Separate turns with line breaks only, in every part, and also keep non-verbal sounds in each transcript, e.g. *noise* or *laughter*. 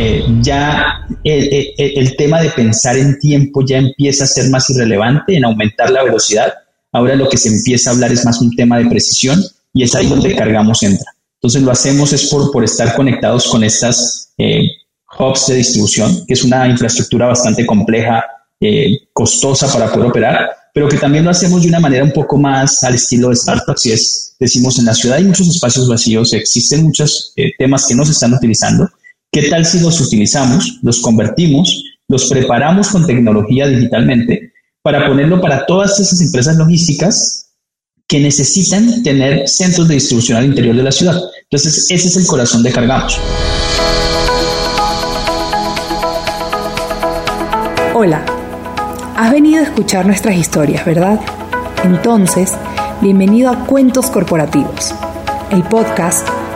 eh, ya el, tema de pensar en tiempo ya empieza a ser más irrelevante, en aumentar la velocidad. Ahora lo que se empieza a hablar es más un tema de precisión y es ahí donde cargamos entra. Entonces lo hacemos es por, por estar conectados con estas eh, hubs de distribución, que es una infraestructura bastante compleja, eh, costosa para poder operar, pero que también lo hacemos de una manera un poco más al estilo de startups. Y es, decimos, en la ciudad hay muchos espacios vacíos, existen muchos eh, temas que no se están utilizando. ¿Qué tal si los utilizamos, los convertimos, los preparamos con tecnología digitalmente para ponerlo para todas esas empresas logísticas que necesitan tener centros de distribución al interior de la ciudad. Entonces, ese es el corazón de Cargamos.
Hola, has venido a escuchar nuestras historias, ¿verdad? Entonces, bienvenido a Cuentos Corporativos, el podcast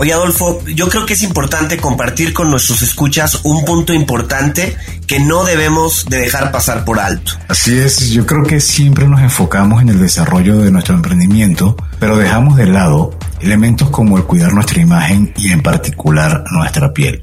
Oye Adolfo, yo creo que es importante compartir con nuestros escuchas un punto importante que no debemos de dejar pasar por alto.
Así es, yo creo que siempre nos enfocamos en el desarrollo de nuestro emprendimiento, pero dejamos de lado elementos como el cuidar nuestra imagen y en particular nuestra piel.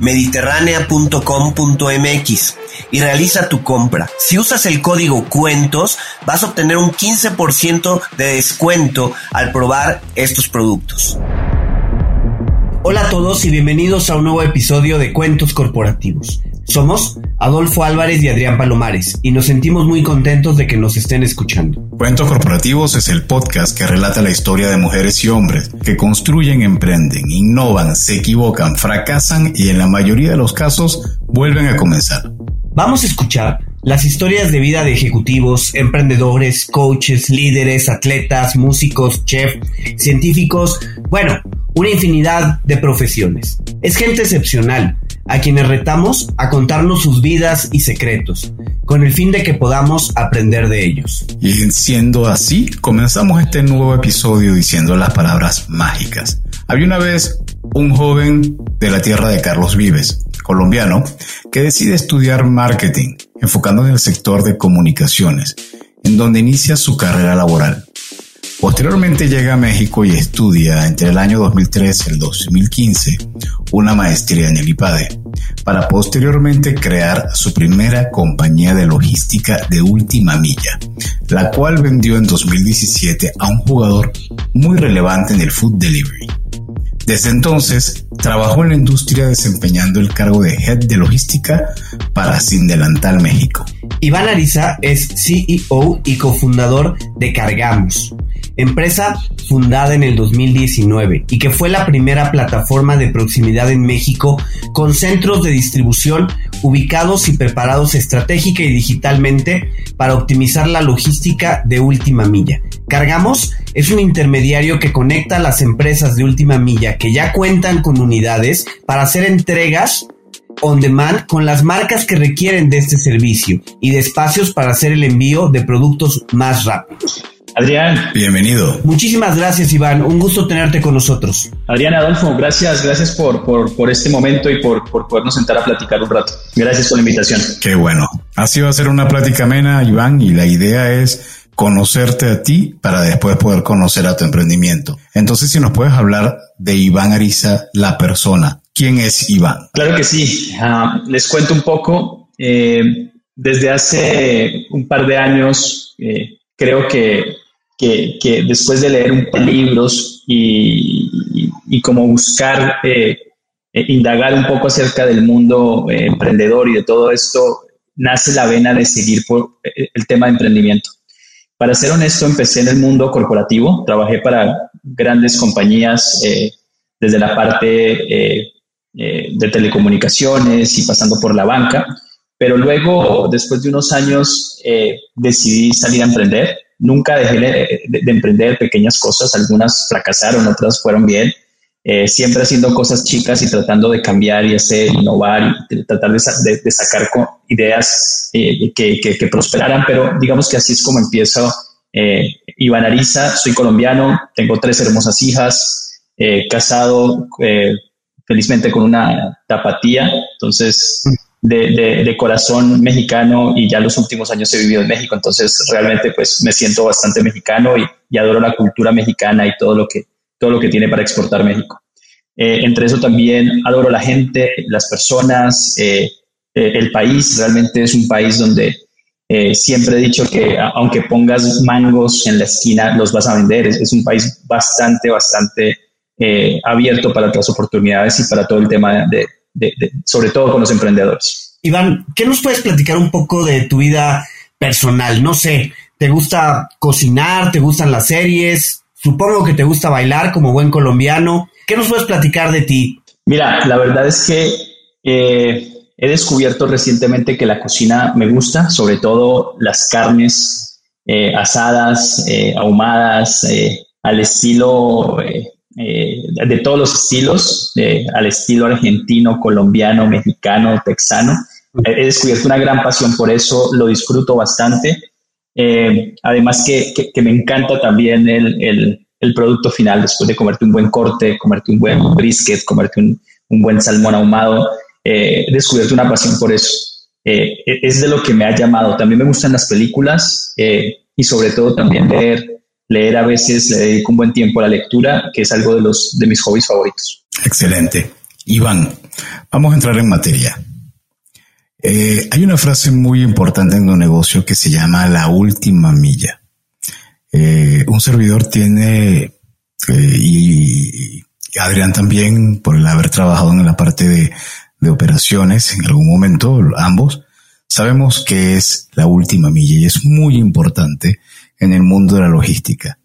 www.mediterránea.com.mx y realiza tu compra. Si usas el código cuentos, vas a obtener un 15% de descuento al probar estos productos. Hola a todos y bienvenidos a un nuevo episodio de Cuentos Corporativos. Somos Adolfo Álvarez y Adrián Palomares y nos sentimos muy contentos de que nos estén escuchando.
Cuentos Corporativos es el podcast que relata la historia de mujeres y hombres que construyen, emprenden, innovan, se equivocan, fracasan y en la mayoría de los casos vuelven a comenzar.
Vamos a escuchar las historias de vida de ejecutivos, emprendedores, coaches, líderes, atletas, músicos, chefs, científicos, bueno, una infinidad de profesiones. Es gente excepcional, a quienes retamos a contarnos sus vidas y secretos, con el fin de que podamos aprender de ellos.
Y siendo así, comenzamos este nuevo episodio diciendo las palabras mágicas. Había una vez un joven de la tierra de Carlos Vives, colombiano, que decide estudiar marketing, enfocando en el sector de comunicaciones, en donde inicia su carrera laboral. Posteriormente llega a México y estudia entre el año 2003 y el 2015 una maestría en el IPADE, para posteriormente crear su primera compañía de logística de última milla, la cual vendió en 2017 a un jugador muy relevante en el food delivery. Desde entonces, trabajó en la industria desempeñando el cargo de Head de Logística para Sindelantal México.
Iván Ariza es CEO y cofundador de Cargamos, empresa fundada en el 2019 y que fue la primera plataforma de proximidad en México con centros de distribución ubicados y preparados estratégica y digitalmente para optimizar la logística de última milla. Cargamos es un intermediario que conecta a las empresas de última milla que ya cuentan con unidades para hacer entregas on demand con las marcas que requieren de este servicio y de espacios para hacer el envío de productos más rápidos.
Adrián.
Bienvenido.
Muchísimas gracias, Iván. Un gusto tenerte con nosotros.
Adrián Adolfo, gracias, gracias por, por, este momento y por, por podernos sentar a platicar un rato. Gracias por la invitación.
Qué bueno. Así va a ser una plática amena, Iván, y la idea es conocerte a ti para después poder conocer a tu emprendimiento. Entonces, si nos puedes hablar de Iván Ariza, la persona. ¿Quién es Iván?
Claro que sí. Ah, les cuento un poco. Eh, desde hace un par de años, eh, creo que, que, después de leer un par de libros y, y, como buscar eh, indagar un poco acerca del mundo emprendedor y de todo esto, nace la vena de seguir por el tema de emprendimiento. Para ser honesto, empecé en el mundo corporativo, trabajé para grandes compañías eh, desde la parte eh, eh, de telecomunicaciones y pasando por la banca, pero luego, después de unos años, decidí salir a emprender. Nunca dejé de, de, emprender pequeñas cosas, algunas fracasaron, otras fueron bien, eh, siempre haciendo cosas chicas y tratando de cambiar y hacer, innovar y tratar de, de, sacar ideas eh, que, prosperaran, pero digamos que así es como empiezo. Eh, Iván Ariza, soy colombiano, tengo tres hermosas hijas, eh, casado felizmente con una tapatía, entonces de, de, corazón mexicano y ya los últimos años he vivido en México, entonces realmente pues me siento bastante mexicano y adoro la cultura mexicana y todo lo que, todo lo que tiene para exportar México. Eh, entre eso también adoro la gente, las personas, eh, eh, el país. Realmente es un país donde siempre he dicho que aunque pongas mangos en la esquina, los vas a vender. Es, un país bastante, bastante abierto para otras oportunidades y para todo el tema de, sobre todo con los emprendedores.
Iván, ¿qué nos puedes platicar un poco de tu vida personal? No sé, ¿te gusta cocinar? ¿Te gustan las series? Supongo que te gusta bailar como buen colombiano. ¿Qué nos puedes platicar de ti?
Mira, la verdad es que eh, he descubierto recientemente que la cocina me gusta, sobre todo las carnes eh, asadas, eh, ahumadas, al estilo, de todos los estilos, al estilo argentino, colombiano, mexicano, texano. He descubierto una gran pasión por eso, lo disfruto bastante eh, además que, me encanta también el, producto final, después de comerte un buen corte, comerte un buen brisket, comerte un, buen salmón ahumado, eh, descubierto una pasión por eso. Eh, es de lo que me ha llamado. También me gustan las películas y sobre todo también leer. Leer a veces le dedico un buen tiempo a la lectura, que es algo de, los, de mis hobbies favoritos.
Excelente. Iván, vamos a entrar en materia. Eh, hay una frase muy importante en un negocio que se llama la última milla. Eh, un servidor tiene, eh, y, Adrián también, por haber trabajado en la parte de, de operaciones en algún momento, ambos, sabemos que es la última milla y es muy importante en el mundo de la logística.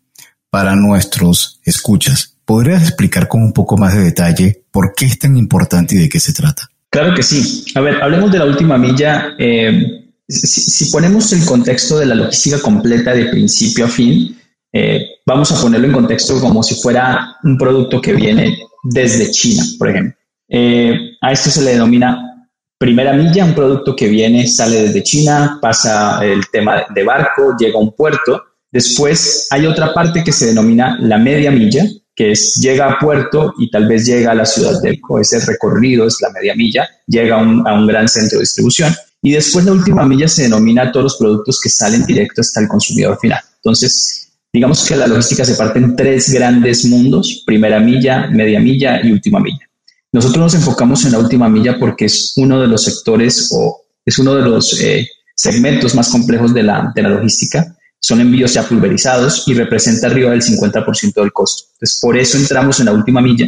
Para nuestros escuchas, ¿podrías explicar con un poco más de detalle por qué es tan importante y de qué se trata?
Claro que sí. A ver, hablemos de la última milla. Eh, si, ponemos el contexto de la logística completa de principio a fin, eh, vamos a ponerlo en contexto como si fuera un producto que viene desde China, por ejemplo. Eh, a esto se le denomina primera milla, un producto que viene, sale desde China, pasa el tema de barco, llega a un puerto. Después hay otra parte que se denomina la media milla, que es llega a puerto y tal vez llega a la ciudad de ese recorrido es la media milla, llega a un, gran centro de distribución y después la última milla se denomina todos los productos que salen directo hasta el consumidor final. Entonces, digamos que la logística se parte en tres grandes mundos, primera milla, media milla y última milla. Nosotros nos enfocamos en la última milla porque es uno de los sectores o es uno de los eh, segmentos más complejos de la, de la logística son envíos ya pulverizados y representa arriba del 50% del costo. Entonces, por eso entramos en la última milla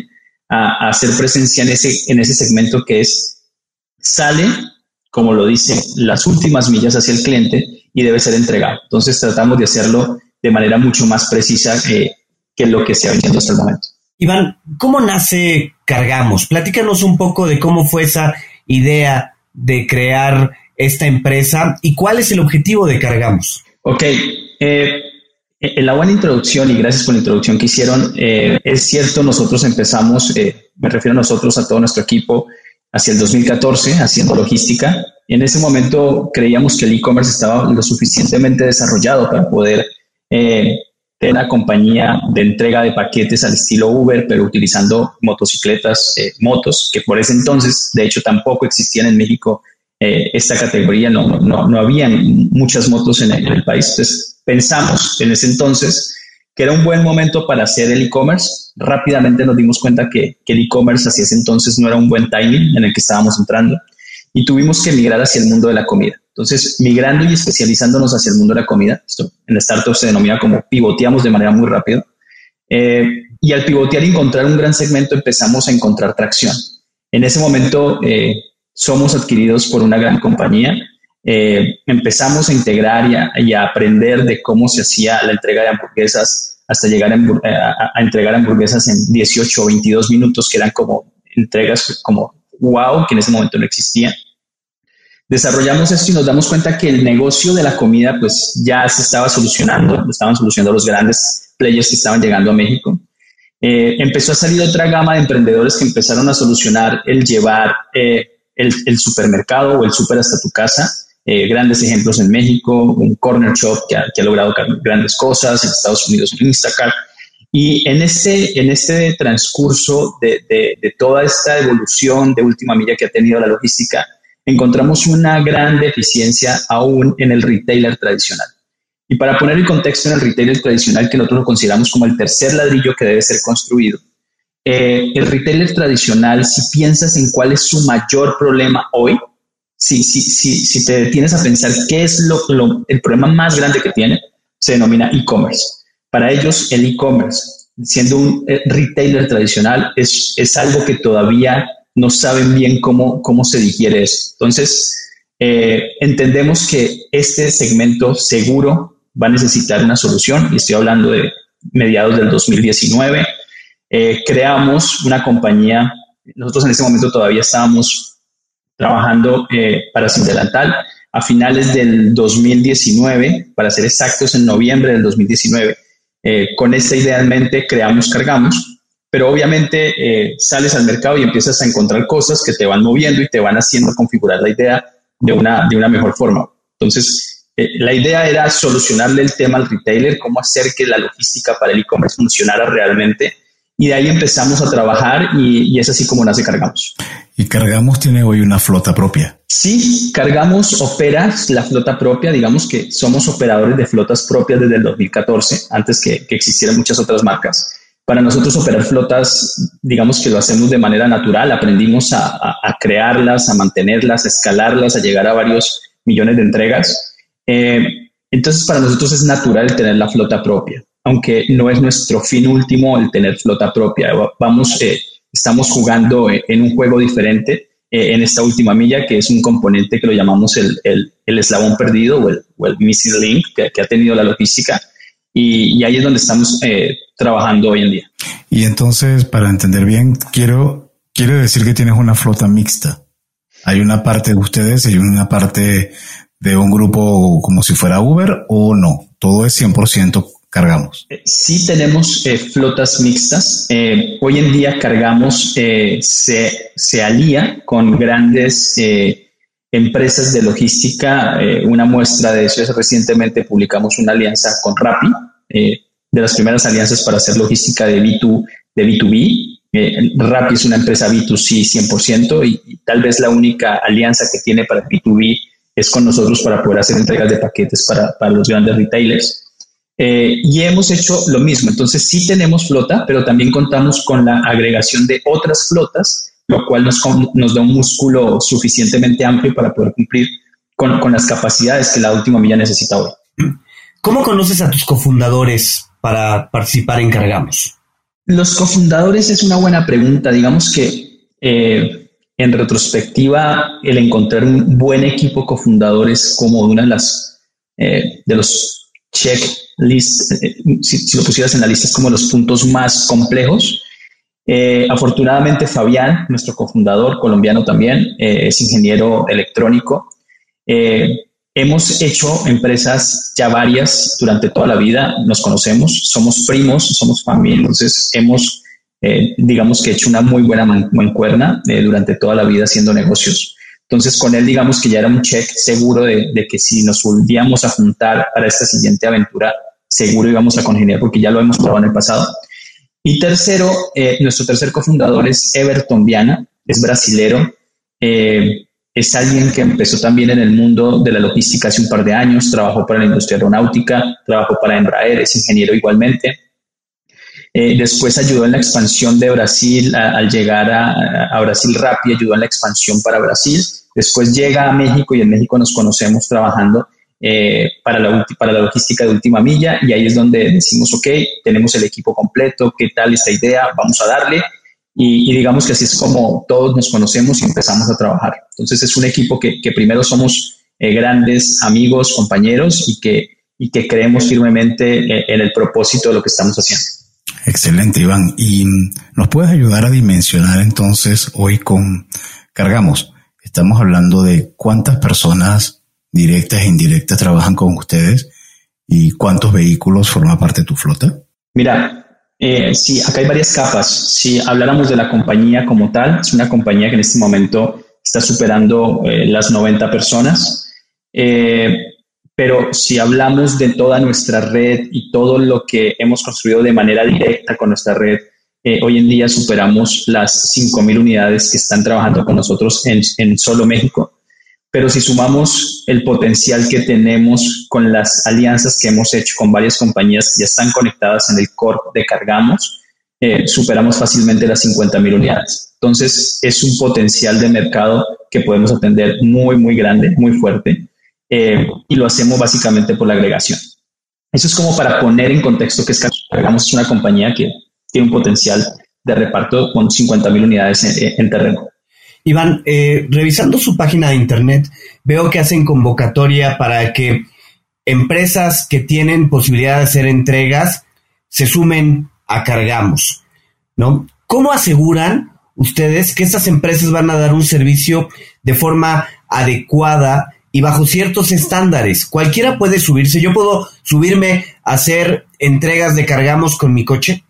a, hacer presencia en ese, en ese segmento que es, sale, como lo dice, las últimas millas hacia el cliente y debe ser entregado. Entonces, tratamos de hacerlo de manera mucho más precisa que, que lo que se ha venido hasta el momento.
Iván, ¿cómo nace Cargamos? Platícanos un poco de cómo fue esa idea de crear esta empresa y cuál es el objetivo de Cargamos.
Ok, eh, la buena introducción y gracias por la introducción que hicieron, eh, es cierto, nosotros empezamos, eh, me refiero a nosotros, a todo nuestro equipo, hacia el 2014 haciendo logística. En ese momento creíamos que el e-commerce estaba lo suficientemente desarrollado para poder tener una compañía de entrega de paquetes al estilo Uber, pero utilizando motocicletas, motos, que por ese entonces, de hecho, tampoco existían en México esta categoría, no, no, no habían muchas motos en el, en el país. Entonces, pensamos en ese entonces que era un buen momento para hacer el e-commerce. Rápidamente nos dimos cuenta que, el e-commerce hacia ese entonces no era un buen timing en el que estábamos entrando y tuvimos que migrar hacia el mundo de la comida. Entonces, migrando y especializándonos hacia el mundo de la comida, esto en startup se denomina como pivoteamos de manera muy rápida. Eh, y al pivotear y encontrar un gran segmento, empezamos a encontrar tracción. En ese momento, eh, somos adquiridos por una gran compañía eh, empezamos a integrar y a, aprender de cómo se hacía la entrega de hamburguesas hasta llegar a, entregar hamburguesas en 18 o 22 minutos, que eran como entregas como wow, que en ese momento no existían. Desarrollamos esto y nos damos cuenta que el negocio de la comida pues ya se estaba solucionando, lo estaban solucionando los grandes players que estaban llegando a México. Eh, empezó a salir otra gama de emprendedores que empezaron a solucionar el llevar eh, el, supermercado o el super hasta tu casa eh, grandes ejemplos en México, un corner shop que ha, logrado grandes cosas, en Estados Unidos en Instacart. Y en este, en este transcurso de, de, toda esta evolución de última milla que ha tenido la logística, encontramos una gran deficiencia aún en el retailer tradicional. Y para poner el contexto en el retailer tradicional, que nosotros lo consideramos como el tercer ladrillo que debe ser construido, eh, el retailer tradicional, si piensas en cuál es su mayor problema hoy, si, si, si, si te detienes a pensar qué es lo, el problema más grande que tiene, se denomina e-commerce. Para ellos, el e-commerce, siendo un eh, retailer tradicional, es, es algo que todavía no saben bien cómo, cómo se digiere eso. Entonces, eh, entendemos que este segmento seguro va a necesitar una solución, y estoy hablando de mediados del 2019. Eh, creamos una compañía, nosotros en ese momento todavía estábamos trabajando eh, para Sindelantal a finales del 2019, para ser exactos, en noviembre del 2019. Eh, con esta idea en mente creamos Cargamos, pero obviamente eh, sales al mercado y empiezas a encontrar cosas que te van moviendo y te van haciendo configurar la idea de una, de una mejor forma. Entonces, la idea era solucionarle el tema al retailer, cómo hacer que la logística para el e-commerce funcionara realmente y de ahí empezamos a trabajar y, es así como nace Cargamos.
¿Y Cargamos tiene hoy una flota propia?
Sí, Cargamos opera la flota propia, digamos que somos operadores de flotas propias desde el 2014, antes que, existieran muchas otras marcas. Para nosotros operar flotas, digamos que lo hacemos de manera natural, aprendimos a, crearlas, a mantenerlas, a escalarlas, a llegar a varios millones de entregas. Eh, entonces, para nosotros es natural tener la flota propia aunque no es nuestro fin último el tener flota propia. Vamos, eh, estamos jugando eh, en un juego diferente eh, en esta última milla, que es un componente que lo llamamos el, el, eslabón perdido o el, o el missing link que, ha tenido la logística. Y, ahí es donde estamos trabajando hoy en día.
Y entonces, para entender bien, quiero, quiero decir que tienes una flota mixta. Hay una parte de ustedes y una parte de un grupo como si fuera Uber o no. Todo es 100% cargamos?
Eh, sí tenemos eh, flotas mixtas. Eh, hoy en día cargamos, se, se, alía con grandes empresas de logística. una muestra de eso es recientemente publicamos una alianza con Rappi, de las primeras alianzas para hacer logística de, B2, de B2B. Rappi es una empresa B2C 100% y, y, tal vez la única alianza que tiene para B2B es con nosotros para poder hacer entregas de paquetes para, para los grandes retailers. Eh, y hemos hecho lo mismo. Entonces sí tenemos flota, pero también contamos con la agregación de otras flotas, lo cual nos, nos da un músculo suficientemente amplio para poder cumplir con, con las capacidades que la última milla necesita hoy.
¿Cómo conoces a tus cofundadores para participar en Cargamos?
Los cofundadores es una buena pregunta. Digamos que eh, en retrospectiva, el encontrar un buen equipo cofundador es como una de las eh, de los check list, eh, si, lo pusieras en la lista, es como los puntos más complejos. Eh, afortunadamente, Fabián, nuestro cofundador colombiano también, eh, es ingeniero electrónico. hemos hecho empresas ya varias durante toda la vida, nos conocemos, somos primos, somos familia, entonces hemos, digamos que hecho una muy buena mancuerna durante toda la vida haciendo negocios. Entonces, con él, digamos que ya era un check seguro de, que si nos volvíamos a juntar para esta siguiente aventura, seguro íbamos a congeniar porque ya lo hemos probado en el pasado. Y tercero, eh, nuestro tercer cofundador es Everton Viana, es brasilero. Eh, es alguien que empezó también en el mundo de la logística hace un par de años, trabajó para la industria aeronáutica, trabajó para Embraer, es ingeniero igualmente. Eh, después ayudó en la expansión de Brasil, al llegar a, Brasil Rappi, ayudó en la expansión para Brasil. Después llega a México y en México nos conocemos trabajando eh, para, la, para la logística de última milla y ahí es donde decimos, ok, tenemos el equipo completo, ¿qué tal esta idea? Vamos a darle. Y, digamos que así es como todos nos conocemos y empezamos a trabajar. Entonces es un equipo que, primero somos eh, grandes amigos, compañeros y que, y que creemos firmemente en el propósito de lo que estamos haciendo.
Excelente, Iván. ¿Y nos puedes ayudar a dimensionar entonces hoy con Cargamos? Estamos hablando de cuántas personas directas e indirectas trabajan con ustedes y cuántos vehículos forman parte de tu flota.
Mira, eh, sí, acá hay varias capas. Si habláramos de la compañía como tal, es una compañía que en este momento está superando eh, las 90 personas. Eh, pero si hablamos de toda nuestra red y todo lo que hemos construido de manera directa con nuestra red, eh, hoy en día superamos las 5.000 unidades que están trabajando con nosotros en, solo México. Pero si sumamos el potencial que tenemos con las alianzas que hemos hecho con varias compañías que ya están conectadas en el core de Cargamos, eh, superamos fácilmente las 50.000 unidades. Entonces, es un potencial de mercado que podemos atender muy, muy grande, muy fuerte. Eh, y lo hacemos básicamente por la agregación. Eso es como para poner en contexto que es es una compañía que tiene un potencial de reparto con 50 mil unidades en, terreno.
Iván, eh, revisando su página de internet, veo que hacen convocatoria para que empresas que tienen posibilidad de hacer entregas se sumen a Cargamos, ¿no? ¿Cómo aseguran ustedes que estas empresas van a dar un servicio de forma adecuada y bajo ciertos estándares. Cualquiera puede subirse. Yo puedo subirme a hacer entregas de cargamos con mi coche.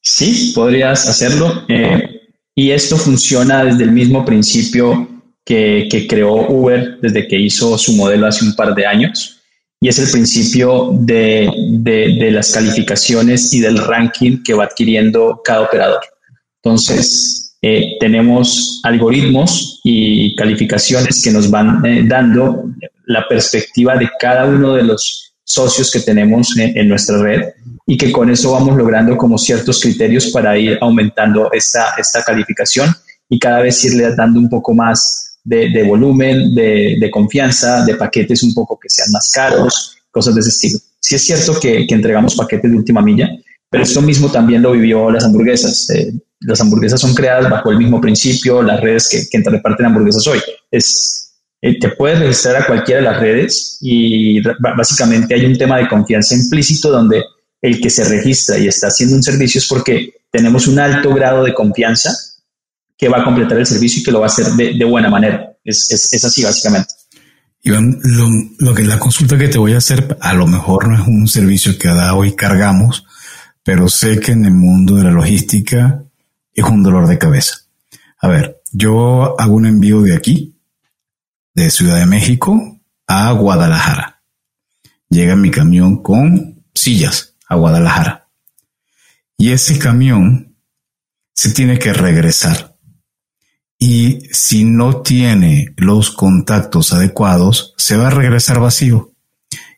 Sí, podrías hacerlo. Eh, y esto funciona desde el mismo principio que, creó Uber desde que hizo su modelo hace un par de años. Y es el principio de, de las calificaciones y del ranking que va adquiriendo cada operador. Entonces, eh, tenemos algoritmos y calificaciones que nos van eh, dando la perspectiva de cada uno de los socios que tenemos en, nuestra red y que con eso vamos logrando como ciertos criterios para ir aumentando esta, esta calificación y cada vez irle dando un poco más de, volumen, de, de, confianza, de paquetes un poco que sean más caros, cosas de ese estilo. Sí es cierto que, que entregamos paquetes de última milla, pero esto mismo también lo vivió las hamburguesas. Eh, las hamburguesas son creadas bajo el mismo principio, las redes que, que reparten hamburguesas hoy. Es, eh, te puedes registrar a cualquiera de las redes y básicamente hay un tema de confianza implícito donde el que se registra y está haciendo un servicio es porque tenemos un alto grado de confianza que va a completar el servicio y que lo va a hacer de, buena manera. Es, es, así básicamente.
Iván, lo, que la consulta que te voy a hacer a lo mejor no es un servicio que da hoy cargamos, pero sé que en el mundo de la logística es un dolor de cabeza. A ver, yo hago un envío de aquí, de Ciudad de México a Guadalajara. Llega mi camión con sillas a Guadalajara. Y ese camión se tiene que regresar. Y si no tiene los contactos adecuados, se va a regresar vacío.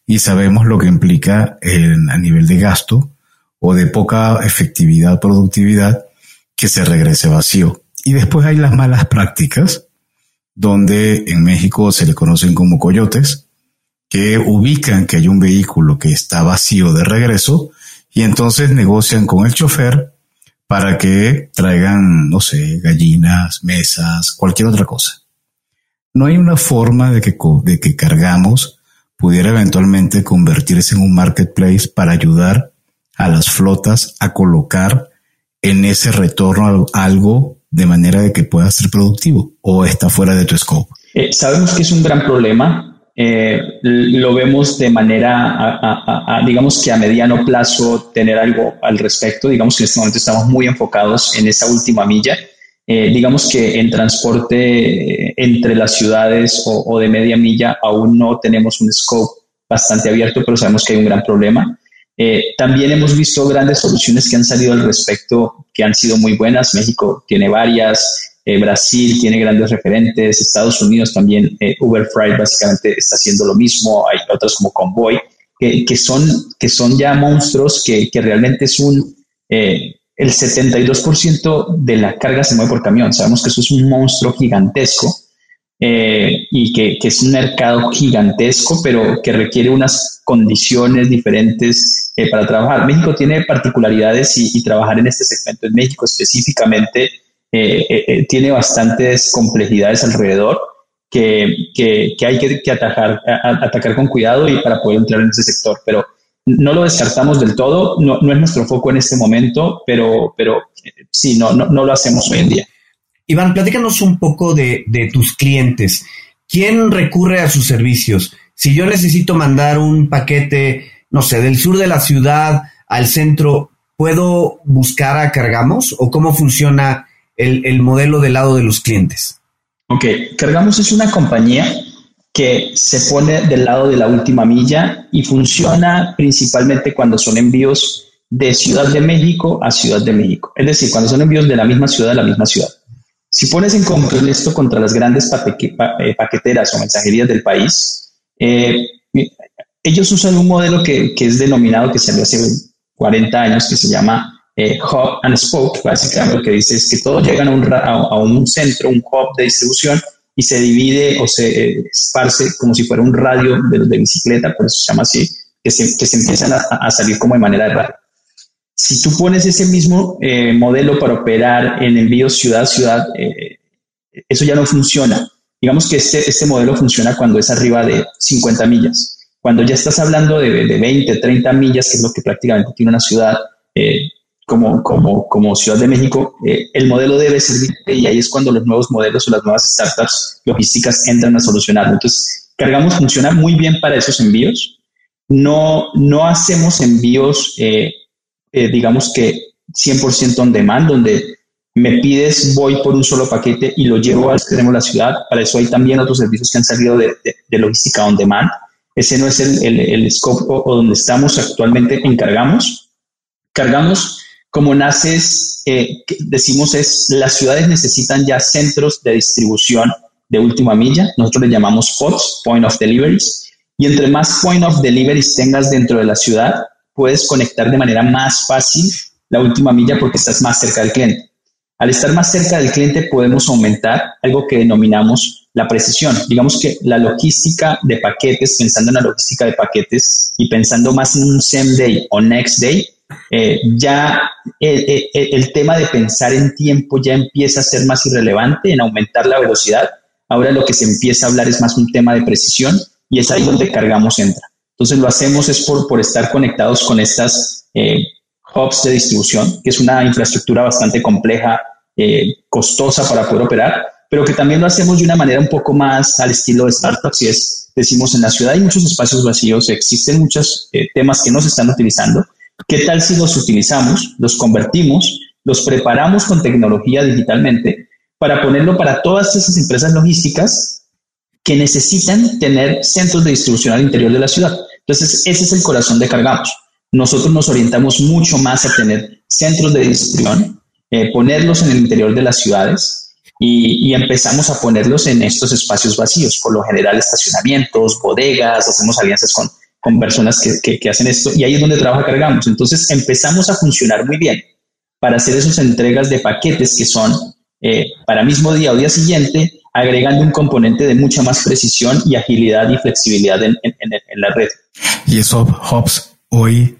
Y sabemos lo que implica a nivel de gasto o de poca efectividad, productividad, que se regrese vacío. Y después hay las malas prácticas, donde en México se le conocen como coyotes, que ubican que hay un vehículo que está vacío de regreso y entonces negocian con el chofer para que traigan, no sé, gallinas, mesas, cualquier otra cosa. No hay una forma de que, de que cargamos pudiera eventualmente convertirse en un marketplace para ayudar a las flotas a colocar en ese retorno algo de manera de que pueda ser productivo o está fuera de tu scope?
Eh, sabemos que es un gran problema. Eh, lo vemos de manera, digamos que a mediano plazo, tener algo al respecto. Digamos que en este momento estamos muy enfocados en esa última milla. Eh, digamos que en transporte entre las ciudades o, o, de media milla aún no tenemos un scope bastante abierto, pero sabemos que hay un gran problema. Eh, también hemos visto grandes soluciones que han salido al respecto, que han sido muy buenas. México tiene varias. Brasil tiene grandes referentes, Estados Unidos también, Uber Freight básicamente está haciendo lo mismo, hay otras como Convoy, que, son, que son ya monstruos que, que realmente es un, el 72% de la carga se mueve por camión. Sabemos que eso es un monstruo gigantesco eh, y que, es un mercado gigantesco, pero que requiere unas condiciones diferentes eh, para trabajar. México tiene particularidades y, trabajar en este segmento en México específicamente eh, tiene bastantes complejidades alrededor que, hay que, atajar, atacar con cuidado y para poder entrar en ese sector. Pero no lo descartamos del todo, no, es nuestro foco en este momento, pero, pero sí, no, no, lo hacemos hoy en día.
Iván, platícanos un poco de, tus clientes. ¿Quién recurre a sus servicios? Si yo necesito mandar un paquete, no sé, del sur de la ciudad al centro, ¿puedo buscar a Cargamos o cómo funciona el, el modelo del lado de los clientes?
Ok, Cargamos es una compañía que se pone del lado de la última milla y funciona principalmente cuando son envíos de Ciudad de México a Ciudad de México. Es decir, cuando son envíos de la misma ciudad a la misma ciudad. Si pones en común esto contra las grandes eh, paqueteras o mensajerías del país, eh, ellos usan un modelo que, es denominado, que salió hace 40 años, que se llama eh, Hub and Spoke. Básicamente lo que dice es que todos llegan a un, centro, un hub de distribución, y se divide o se esparce como si fuera un radio de, bicicleta, por eso se llama así, que se, que empiezan a, salir como de manera radio. Si tú pones ese mismo eh, modelo para operar en envíos ciudad a ciudad, eh, eso ya no funciona. Digamos que este, este modelo funciona cuando es arriba de 50 millas. Cuando ya estás hablando de, de 20, 30 millas, que es lo que prácticamente tiene una ciudad, eh, como, Ciudad de México, eh, el modelo debe servir y ahí es cuando los nuevos modelos o las nuevas startups logísticas entran a solucionarlo. Entonces, Cargamos funciona muy bien para esos envíos. No, no hacemos envíos, eh, eh, digamos que 100% on demand, donde me pides, voy por un solo paquete y lo llevo al extremo de la ciudad. Para eso hay también otros servicios que han salido de, logística on demand. Ese no es el, el, el scope o, donde estamos actualmente en Cargamos. Cargamos como naces, eh, decimos es, las ciudades necesitan ya centros de distribución de última milla, nosotros le llamamos POTS, Point of Deliveries, y entre más Point of Deliveries tengas dentro de la ciudad, puedes conectar de manera más fácil la última milla porque estás más cerca del cliente. Al estar más cerca del cliente podemos aumentar algo que denominamos la precisión. Digamos que la logística de paquetes, pensando en la logística de paquetes y pensando más en un same day o next day, eh, ya el, tema de pensar en tiempo ya empieza a ser más irrelevante, en aumentar la velocidad. Ahora lo que se empieza a hablar es más un tema de precisión y es ahí donde cargamos entra. Entonces lo hacemos es por, por estar conectados con estas eh, hubs de distribución, que es una infraestructura bastante compleja, eh, costosa para poder operar, pero que también lo hacemos de una manera un poco más al estilo de startups y es, decimos, en la ciudad hay muchos espacios vacíos, existen muchos temas que no se están utilizando. ¿Qué tal si los utilizamos, los convertimos, los preparamos con tecnología digitalmente para ponerlo para todas esas empresas logísticas que necesitan tener centros de distribución al interior de la ciudad? Entonces, ese es el corazón de Cargamos. Nosotros nos orientamos mucho más a tener centros de distribución, eh, ponerlos en el interior de las ciudades y, empezamos a ponerlos en estos espacios vacíos, por lo general estacionamientos, bodegas, hacemos alianzas con con personas que, que, hacen esto y ahí es donde trabaja Cargamos. Entonces empezamos a funcionar muy bien para hacer esas entregas de paquetes que son eh, para mismo día o día siguiente, agregando un componente de mucha más precisión y agilidad y flexibilidad en, en, en la red.
¿Y esos hubs hoy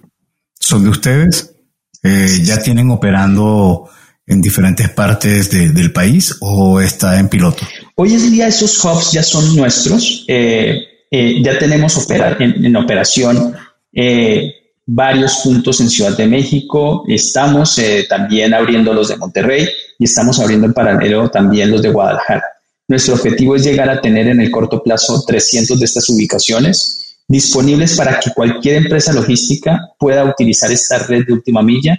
son de ustedes? Eh, ¿Ya tienen operando en diferentes partes del país o está en piloto?
Hoy en día esos hubs ya son nuestros. Eh, eh, ya tenemos en, operación eh, varios puntos en Ciudad de México, estamos también abriendo los de Monterrey y estamos abriendo en paralelo también los de Guadalajara. Nuestro objetivo es llegar a tener en el corto plazo 300 de estas ubicaciones disponibles para que cualquier empresa logística pueda utilizar esta red de última milla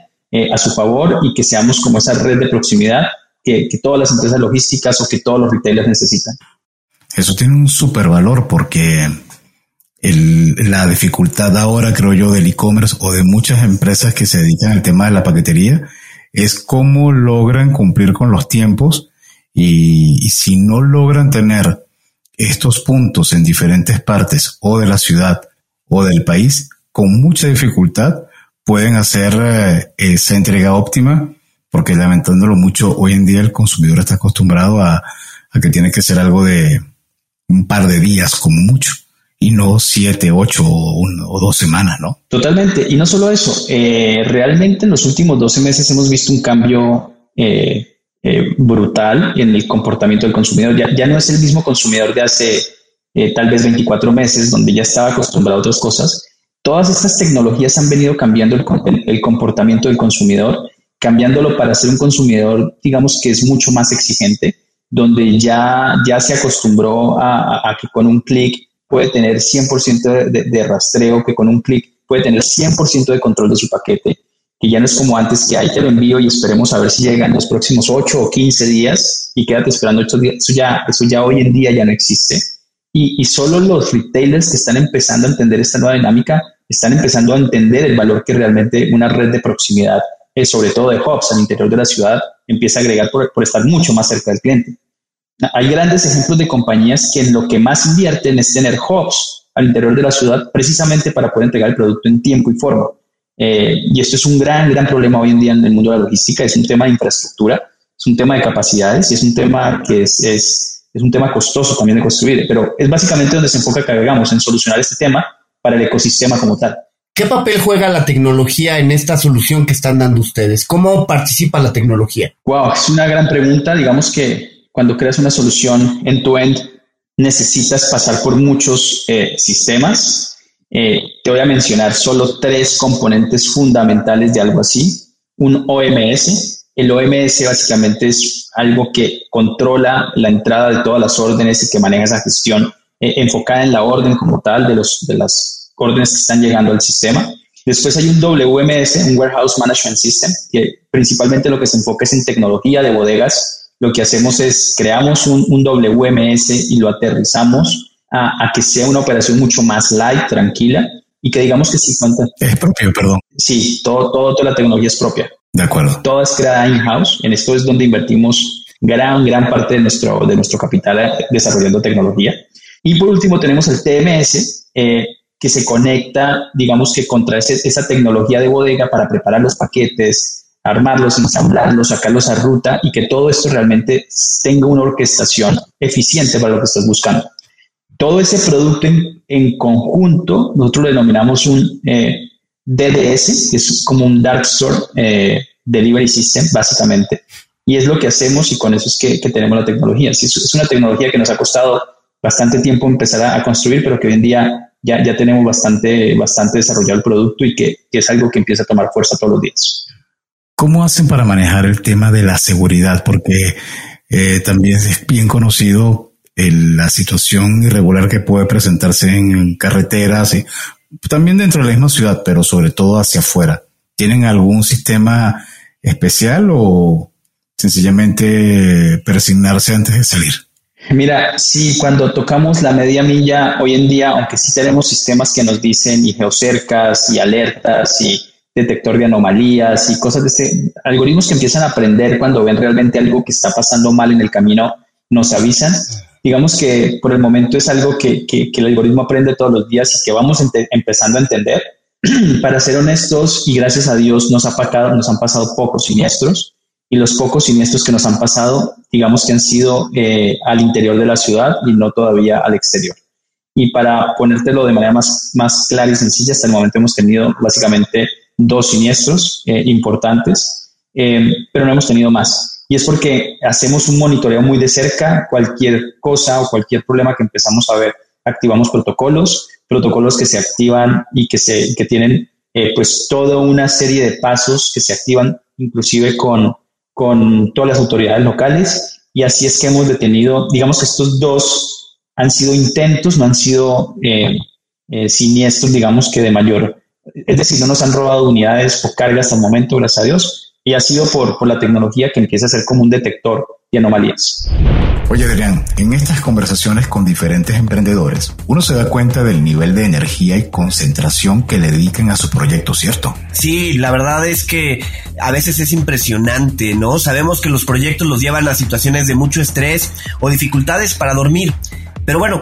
a su favor y que seamos como esa red de proximidad que, que todas las empresas logísticas o que todos los retailers necesitan.
Eso tiene un super valor porque la dificultad ahora, creo yo, del e-commerce o de muchas empresas que se dedican al tema de la paquetería es cómo logran cumplir con los tiempos Y, si no logran tener estos puntos en diferentes partes o de la ciudad o del país, con mucha dificultad pueden hacer eh, esa entrega óptima, porque lamentándolo mucho, hoy en día el consumidor está acostumbrado a, que tiene que ser algo de un par de días como mucho y no siete, ocho o, dos semanas, ¿no?
Totalmente. Y no solo eso, eh, realmente en los últimos 12 meses hemos visto un cambio eh, eh, brutal en el comportamiento del consumidor. Ya, ya, no es el mismo consumidor de hace eh, tal vez 24 meses, donde ya estaba acostumbrado a otras cosas. Todas estas tecnologías han venido cambiando el, comportamiento del consumidor, cambiándolo para ser un consumidor, digamos, que es mucho más exigente, donde ya, ya se acostumbró a, a, que con un clic puede tener 100% de, de rastreo, que con un clic puede tener 100% de control de su paquete, que ya no es como antes, que ahí te lo envío y esperemos a ver si llega en los próximos 8 o 15 días y quédate esperando 8 días. Eso ya, eso ya hoy en día ya no existe. Y, y solo los retailers que están empezando a entender esta nueva dinámica están empezando a entender el valor que realmente una red de proximidad, eh, sobre todo de hubs al interior de la ciudad, empieza a agregar por, por estar mucho más cerca del cliente. Hay grandes ejemplos de compañías que en lo que más invierten es tener hubs al interior de la ciudad precisamente para poder entregar el producto en tiempo y forma. Eh, y esto es un gran, gran problema hoy en día en el mundo de la logística. Es un tema de infraestructura, es un tema de capacidades y es un tema que es, es, es un tema costoso también de construir. Pero es básicamente donde se enfoca Cargamos, en solucionar este tema para el ecosistema como tal.
¿Qué papel juega la tecnología en esta solución que están dando ustedes? ¿Cómo participa la tecnología?
Wow, es una gran pregunta. Digamos que cuando creas una solución end-to-end, necesitas pasar por muchos eh, sistemas eh, te voy a mencionar solo tres componentes fundamentales de algo así. Un OMS. El OMS básicamente es algo que controla la entrada de todas las órdenes y que maneja esa gestión eh, enfocada en la orden como tal de, los, de las órdenes que están llegando al sistema. Después hay un WMS, un Warehouse Management System, que principalmente lo que se enfoca es en tecnología de bodegas. Lo que hacemos es creamos un, un WMS y lo aterrizamos a, que sea una operación mucho más light, tranquila y que digamos que sí cuenta.
Es propio, perdón.
Sí, todo, todo, toda la tecnología es propia.
De acuerdo.
Toda es creada in-house. En esto es donde invertimos gran, gran parte de nuestro, de nuestro capital eh, desarrollando tecnología. Y por último tenemos el TMS, eh, que se conecta, digamos que contra esa tecnología de bodega para preparar los paquetes, armarlos, ensamblarlos, sacarlos a ruta y que todo esto realmente tenga una orquestación eficiente para lo que estás buscando. Todo ese producto en, conjunto, nosotros lo denominamos un eh, DDS, que es como un Dark Store eh, Delivery System, básicamente. Y es lo que hacemos y con eso es que, tenemos la tecnología. es una tecnología que nos ha costado bastante tiempo empezar a, construir, pero que hoy en día ya, ya tenemos bastante, bastante desarrollado el producto y que, es algo que empieza a tomar fuerza todos los días.
¿Cómo hacen para manejar el tema de la seguridad? Porque eh, también es bien conocido la situación irregular que puede presentarse en carreteras y también dentro de la misma ciudad, pero sobre todo hacia afuera. ¿Tienen algún sistema especial o sencillamente persignarse antes de salir?
Mira, sí, cuando tocamos la media milla, hoy en día, aunque sí tenemos sistemas que nos dicen y geocercas y alertas y detector de anomalías y cosas de ese, algoritmos que empiezan a aprender cuando ven realmente algo que está pasando mal en el camino, nos avisan digamos que por el momento es algo que, que, el algoritmo aprende todos los días y que vamos empezando a entender. *clears throat* Para ser honestos, y gracias a Dios nos, ha pasado, nos han pasado pocos siniestros, y los pocos siniestros que nos han pasado, digamos que han sido eh, al interior de la ciudad y no todavía al exterior. Y para ponértelo de manera más, más clara y sencilla, hasta el momento hemos tenido básicamente dos siniestros eh, importantes, eh, pero no hemos tenido más y es porque hacemos un monitoreo muy de cerca, cualquier cosa o cualquier problema que empezamos a ver, activamos protocolos, protocolos que se activan y que, se, que tienen eh, pues toda una serie de pasos que se activan inclusive con, con todas las autoridades locales. Y así es que hemos detenido, digamos que estos dos han sido intentos, no han sido eh, eh, siniestros, digamos que de mayor, es decir, no nos han robado unidades o cargas hasta el momento, gracias a Dios, y ha sido por, por la tecnología que empieza a ser como un detector y anomalías.
Oye Adrián, en estas conversaciones con diferentes emprendedores, uno se da cuenta del nivel de energía y concentración que le dedican a su proyecto, ¿cierto?
Sí, la verdad es que a veces es impresionante, ¿no? Sabemos que los proyectos los llevan a situaciones de mucho estrés o dificultades para dormir. Pero bueno,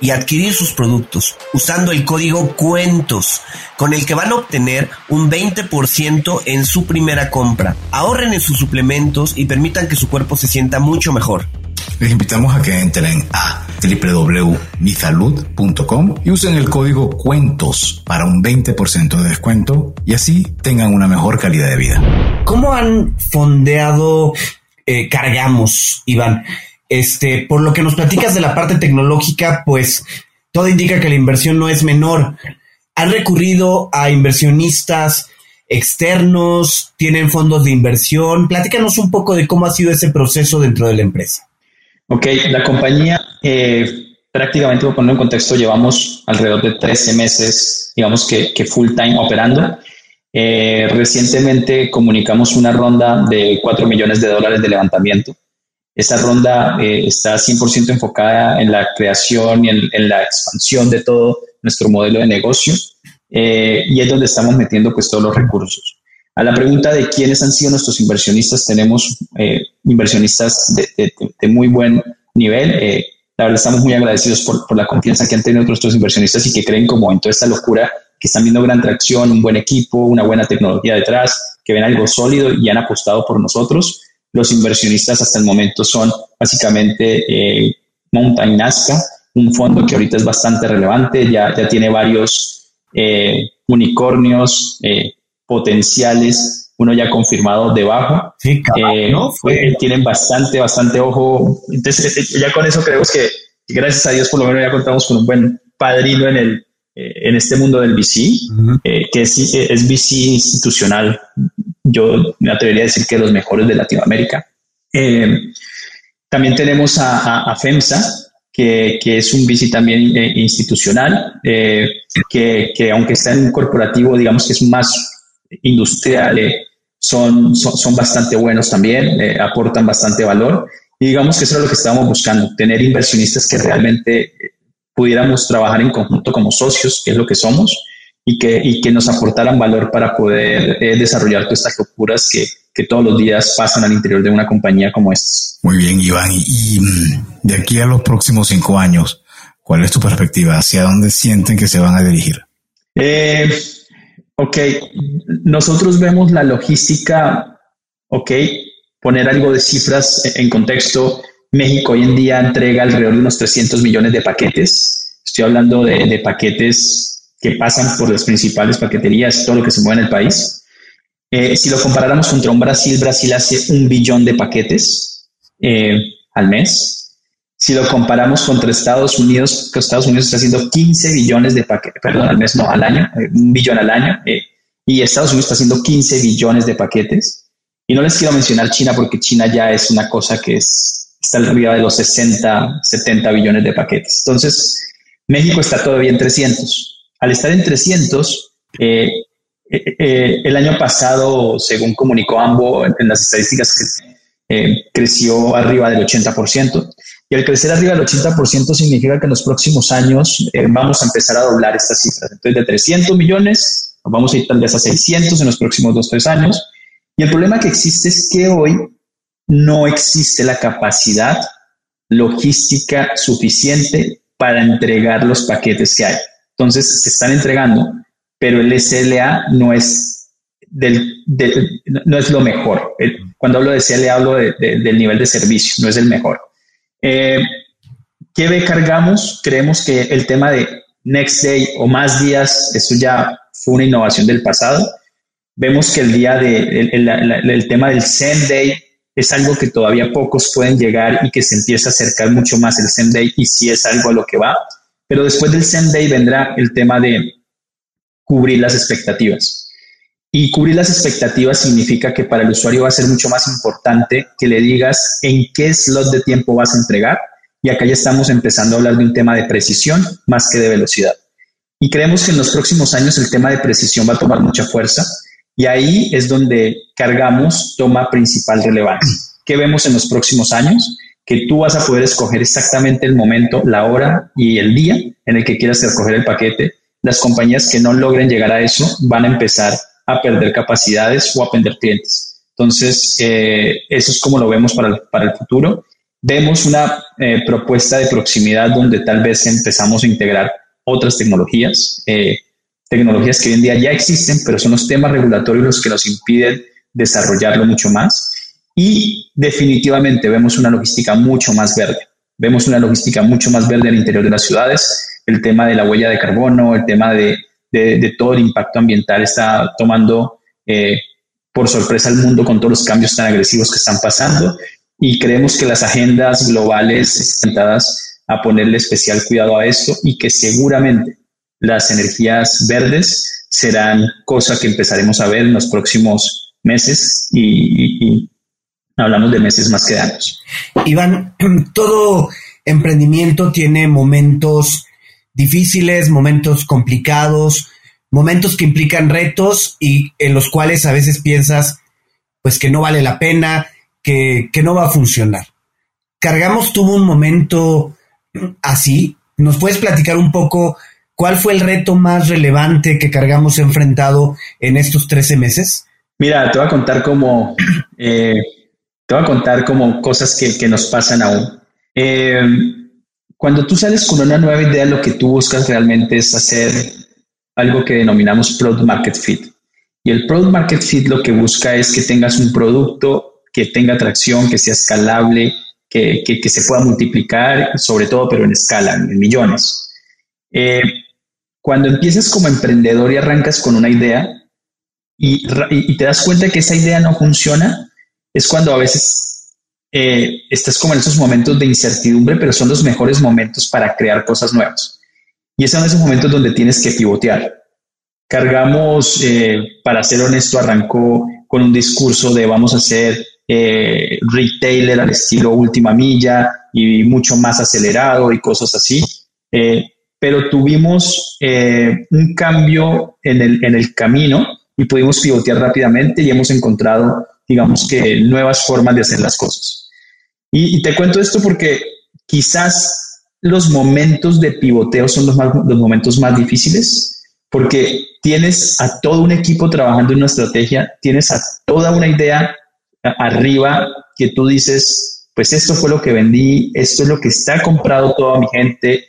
y adquirir sus productos usando el código cuentos con el que van a obtener un 20% en su primera compra. Ahorren en sus suplementos y permitan que su cuerpo se sienta mucho mejor.
Les invitamos a que entren a www.misalud.com y usen el código cuentos para un 20% de descuento y así tengan una mejor calidad de vida.
¿Cómo han fondeado eh, Cargamos, Iván? Este, por lo que nos platicas de la parte tecnológica, pues todo indica que la inversión no es menor. ¿Han recurrido a inversionistas externos? ¿Tienen fondos de inversión? Platícanos un poco de cómo ha sido ese proceso dentro de la empresa.
Ok, la compañía eh, prácticamente, por ponerlo en contexto, llevamos alrededor de 13 meses, digamos que, full time operando. Eh, recientemente comunicamos una ronda de 4 millones de dólares de levantamiento esta ronda eh, está 100% enfocada en la creación y en, la expansión de todo nuestro modelo de negocio eh, y es donde estamos metiendo pues todos los recursos. A la pregunta de quiénes han sido nuestros inversionistas, tenemos eh, inversionistas de, muy buen nivel. la verdad estamos muy agradecidos por, por, la confianza que han tenido nuestros inversionistas y que creen como en toda esta locura que están viendo gran tracción, un buen equipo, una buena tecnología detrás, que ven algo sólido y han apostado por nosotros. Los inversionistas hasta el momento son básicamente eh, Mountain Nazca, un fondo que ahorita es bastante relevante, ya, ya tiene varios eh, unicornios eh, potenciales, uno ya confirmado debajo.
Sí,
eh, ¿no? Tienen bastante, bastante ojo. Entonces, ya con eso creo que gracias a Dios por lo menos ya contamos con un buen padrino en el, en este mundo del VC, que es, es VC institucional yo me atrevería a decir que los mejores de Latinoamérica. Eh, también tenemos a, FEMSA, que, es un bici también eh, institucional, eh, que, aunque está en un corporativo, digamos que es más industrial, son, son, bastante buenos también, aportan bastante valor. Y digamos que eso es lo que estábamos buscando, tener inversionistas que realmente pudiéramos trabajar en conjunto como socios, que es lo que somos, y que, y que nos aportaran valor para poder eh, desarrollar todas estas locuras que, que, todos los días pasan al interior de una compañía como esta.
Muy bien, Iván. Y, mm, de aquí a los próximos cinco años, ¿cuál es tu perspectiva? ¿Hacia dónde sienten que se van a dirigir?
Eh, ok, nosotros vemos la logística, ok, poner algo de cifras en contexto. México hoy en día entrega alrededor de unos 300 millones de paquetes. Estoy hablando de, paquetes que pasan por las principales paqueterías, todo lo que se mueve en el país. Eh, si lo comparáramos contra un Brasil, Brasil hace un billón de paquetes eh, al mes. Si lo comparamos contra Estados Unidos, que Estados Unidos está haciendo 15 billones de paquetes, perdón, al mes, no, al año, eh, un billón al año, y Estados Unidos está haciendo 15 billones de paquetes. Y no les quiero mencionar China porque China ya es una cosa que es, está arriba de los 60, 70 billones de paquetes. Entonces, México está todavía en 300 al estar en 300, eh, eh, eh, el año pasado, según comunicó AMBO en, las estadísticas, creció arriba del 80%. Y al crecer arriba del 80% significa que en los próximos años vamos a empezar a doblar estas cifras. Entonces, de 300 millones, vamos a ir tal vez a 600 en los próximos 2, 3 años. Y el problema que existe es que hoy no existe la capacidad logística suficiente para entregar los paquetes que hay. Entonces se están entregando pero el SLA no es, no es lo mejor. Cuando hablo de SLA hablo del nivel de servicio, no es el mejor. Eh, ¿Qué cargamos? Creemos que el tema de next day o más días, eso ya fue una innovación del pasado. Vemos que el día de, el, tema del send day es algo que todavía pocos pueden llegar y que se empieza a acercar mucho más el send day y si es algo a lo que va. Pero después del send day vendrá el tema de cubrir las expectativas. Y cubrir las expectativas significa que para el usuario va a ser mucho más importante que le digas en qué slot de tiempo vas a entregar. Y acá ya estamos empezando a hablar de un tema de precisión más que de velocidad. Y creemos que en los próximos años el tema de precisión va a tomar mucha fuerza y ahí es donde cargamos toma principal relevancia. ¿Qué vemos en los próximos años? Que tú vas a poder escoger exactamente el momento, la hora y el día en el que quieras recoger el paquete. Las compañías que no logren llegar a eso van a empezar a perder capacidades o a perder clientes. Entonces, eh, eso es como lo vemos para el, futuro. Vemos una eh, propuesta de proximidad donde tal vez empezamos a integrar otras tecnologías, eh, tecnologías que hoy en día ya existen, pero son los temas regulatorios los que nos impiden desarrollarlo mucho más. Y definitivamente vemos una logística mucho más verde. Vemos una logística mucho más verde al interior de las ciudades. El tema de la huella de carbono, el tema de, todo el impacto ambiental está tomando eh, por sorpresa al mundo con todos los cambios tan agresivos que están pasando. Y creemos que las agendas globales están a ponerle especial cuidado a esto y que seguramente las energías verdes serán cosa que empezaremos a ver en los próximos meses y, hablamos de meses más que de años.
Iván, *clears throat* todo emprendimiento tiene momentos difíciles, momentos complicados, momentos que implican retos y en los cuales a veces piensas pues que no vale la pena, que, que no va a funcionar. Cargamos tuvo un momento *clears throat* así. ¿Nos puedes platicar un poco ¿Cuál fue el reto más relevante que Cargamos enfrentado en estos 13 meses?
Mira, te voy a contar como, eh, te voy a contar como cosas que, nos pasan aún. Eh, cuando tú sales con una nueva idea, lo que tú buscas realmente es hacer algo que denominamos Product Market Fit. Y el Product Market Fit lo que busca es que tengas un producto que tenga atracción, que sea escalable, que, se pueda multiplicar, sobre todo, pero en escala, en millones. Eh, cuando empiezas como emprendedor y arrancas con una idea y, te das cuenta que esa idea no funciona, es cuando a veces eh, estás como en esos momentos de incertidumbre, pero son los mejores momentos para crear cosas nuevas. Y es en esos momentos donde tienes que pivotear. Cargamos, eh, para ser honesto, arrancó con un discurso de vamos a hacer eh, retailer al estilo última milla y mucho más acelerado y cosas así pero tuvimos eh, un cambio en el, en el camino y pudimos pivotear rápidamente y hemos encontrado, digamos que, nuevas formas de hacer las cosas. Y, te cuento esto porque quizás los momentos de pivoteo son los, los momentos más difíciles, porque tienes a todo un equipo trabajando en una estrategia, tienes a toda una idea arriba que tú dices, pues esto fue lo que vendí, esto es lo que está comprado toda mi gente,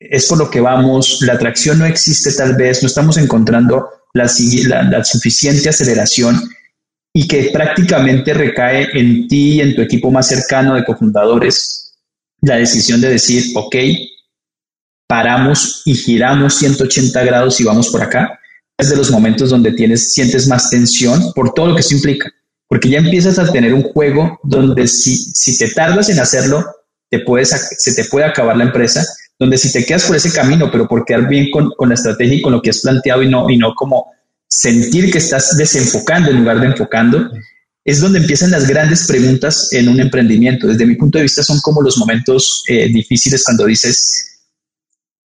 es por lo que vamos, la atracción no existe tal vez, no estamos encontrando la, suficiente aceleración y que prácticamente recae en ti y en tu equipo más cercano de cofundadores la decisión de decir, ok, paramos y giramos 180 grados y vamos por acá. Es de los momentos donde tienes, sientes más tensión por todo lo que eso implica, porque ya empiezas a tener un juego donde si, si te tardas en hacerlo, te puedes, se te puede acabar la empresa, donde si te quedas por ese camino, pero por quedar bien con, la estrategia y con lo que has planteado y no, y no como sentir que estás desenfocando en lugar de enfocando, es donde empiezan las grandes preguntas en un emprendimiento. Desde mi punto de vista son como los momentos eh, difíciles cuando dices,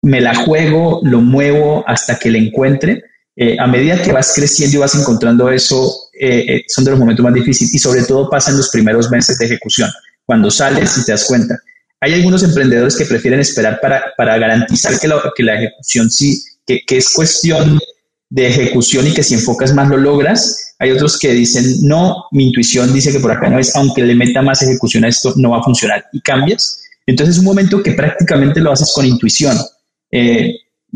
me la juego, lo muevo hasta que le encuentre. Eh, a medida que vas creciendo y vas encontrando eso, eh, son de los momentos más difíciles y sobre todo pasan los primeros meses de ejecución, cuando sales y te das cuenta hay algunos emprendedores que prefieren esperar para, garantizar que la, que la ejecución sí, que, es cuestión de ejecución y que si enfocas más lo logras. Hay otros que dicen, no, mi intuición dice que por acá no es, aunque le meta más ejecución a esto, no va a funcionar y cambias. Entonces es un momento que prácticamente lo haces con intuición. Eh,